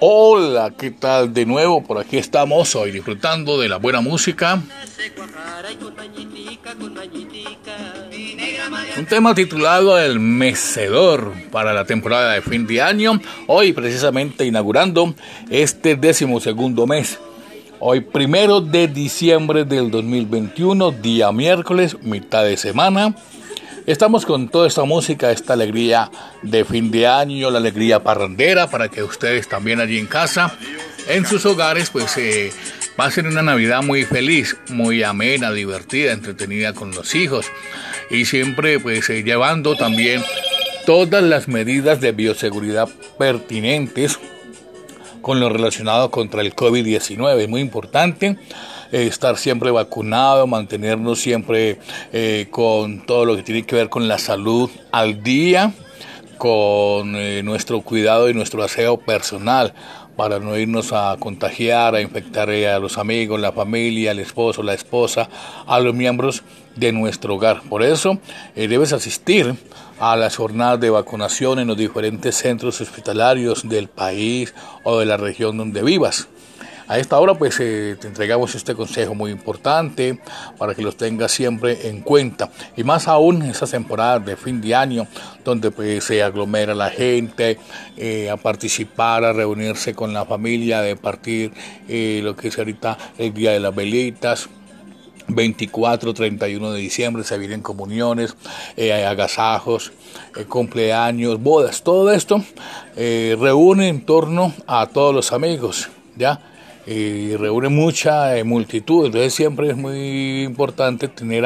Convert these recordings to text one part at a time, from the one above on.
Hola, ¿qué tal de nuevo? Por aquí estamos hoy disfrutando de la buena música. Un tema titulado El Mecedor para la temporada de fin de año. Hoy precisamente inaugurando este décimo segundo mes. Hoy primero de diciembre del 2021, día miércoles, mitad de semana. Estamos con toda esta música, esta alegría de fin de año, la alegría parrandera para que ustedes también allí en casa, en sus hogares, pues eh, pasen una Navidad muy feliz, muy amena, divertida, entretenida con los hijos y siempre pues eh, llevando también todas las medidas de bioseguridad pertinentes con lo relacionado contra el COVID-19. Es muy importante eh, estar siempre vacunado, mantenernos siempre eh, con todo lo que tiene que ver con la salud al día, con eh, nuestro cuidado y nuestro aseo personal para no irnos a contagiar, a infectar a los amigos, la familia, el esposo, la esposa, a los miembros de nuestro hogar. Por eso debes asistir a las jornadas de vacunación en los diferentes centros hospitalarios del país o de la región donde vivas. A esta hora pues eh, te entregamos este consejo muy importante para que los tengas siempre en cuenta y más aún en esas temporadas de fin de año donde pues se aglomera la gente eh, a participar, a reunirse con la familia, de partir eh, lo que es ahorita el Día de las Velitas, 24, 31 de diciembre se vienen comuniones, agasajos, cumpleaños, bodas, todo esto reúne en torno a todos los amigos, ¿ya? Y reúne mucha eh, multitud, entonces siempre es muy importante tener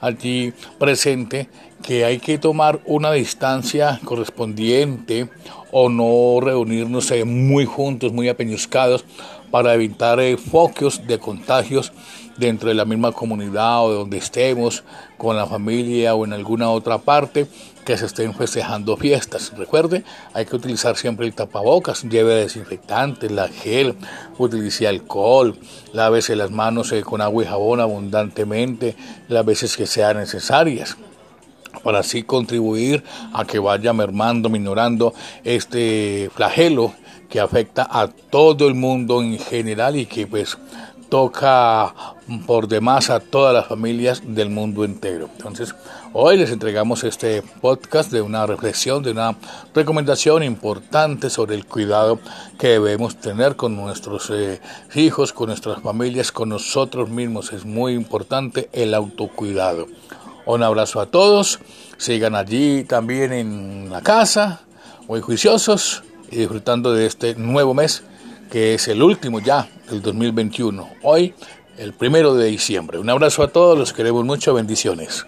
allí presente que hay que tomar una distancia correspondiente o no reunirnos eh, muy juntos, muy apeñuscados para evitar eh, focos de contagios dentro de la misma comunidad o de donde estemos, con la familia o en alguna otra parte que se estén festejando fiestas. Recuerde, hay que utilizar siempre el tapabocas, lleve desinfectante, la gel, utilice alcohol, lávese las manos eh, con agua y jabón abundantemente las veces que sean necesarias para así contribuir a que vaya mermando, minorando este flagelo que afecta a todo el mundo en general y que pues toca por demás a todas las familias del mundo entero. Entonces, hoy les entregamos este podcast de una reflexión, de una recomendación importante sobre el cuidado que debemos tener con nuestros eh, hijos, con nuestras familias, con nosotros mismos. Es muy importante el autocuidado. Un abrazo a todos. Sigan allí también en la casa, muy juiciosos y disfrutando de este nuevo mes que es el último ya del 2021. Hoy, el primero de diciembre. Un abrazo a todos, los queremos mucho, bendiciones.